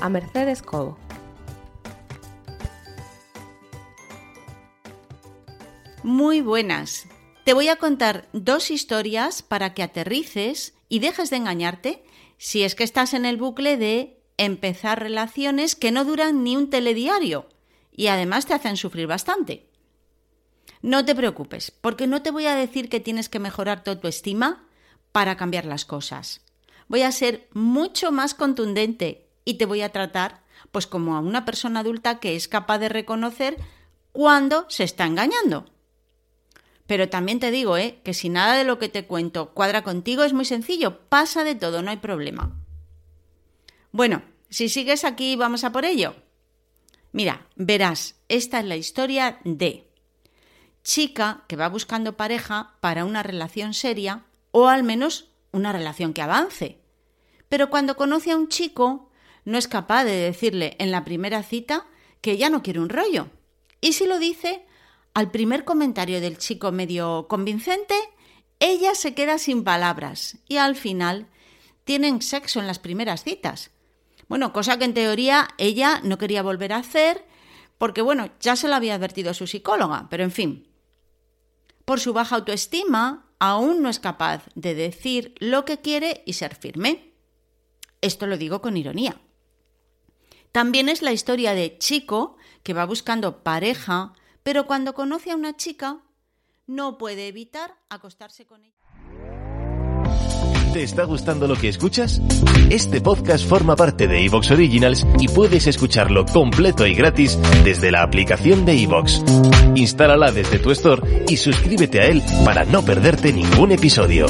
a Mercedes Cobo. Muy buenas. Te voy a contar dos historias para que aterrices y dejes de engañarte si es que estás en el bucle de empezar relaciones que no duran ni un telediario y además te hacen sufrir bastante. No te preocupes, porque no te voy a decir que tienes que mejorar tu autoestima para cambiar las cosas. Voy a ser mucho más contundente y te voy a tratar pues como a una persona adulta que es capaz de reconocer cuando se está engañando. Pero también te digo, ¿eh? que si nada de lo que te cuento cuadra contigo es muy sencillo, pasa de todo, no hay problema. Bueno, si sigues aquí, vamos a por ello. Mira, verás, esta es la historia de chica que va buscando pareja para una relación seria o al menos una relación que avance. Pero cuando conoce a un chico, no es capaz de decirle en la primera cita que ya no quiere un rollo. Y si lo dice, al primer comentario del chico medio convincente, ella se queda sin palabras y al final tienen sexo en las primeras citas. Bueno, cosa que en teoría ella no quería volver a hacer porque, bueno, ya se lo había advertido su psicóloga, pero en fin. Por su baja autoestima, aún no es capaz de decir lo que quiere y ser firme. Esto lo digo con ironía. También es la historia de chico que va buscando pareja pero cuando conoce a una chica no puede evitar acostarse con ella. ¿Te está gustando lo que escuchas? Este podcast forma parte de Evox Originals y puedes escucharlo completo y gratis desde la aplicación de Evox. Instálala desde tu store y suscríbete a él para no perderte ningún episodio.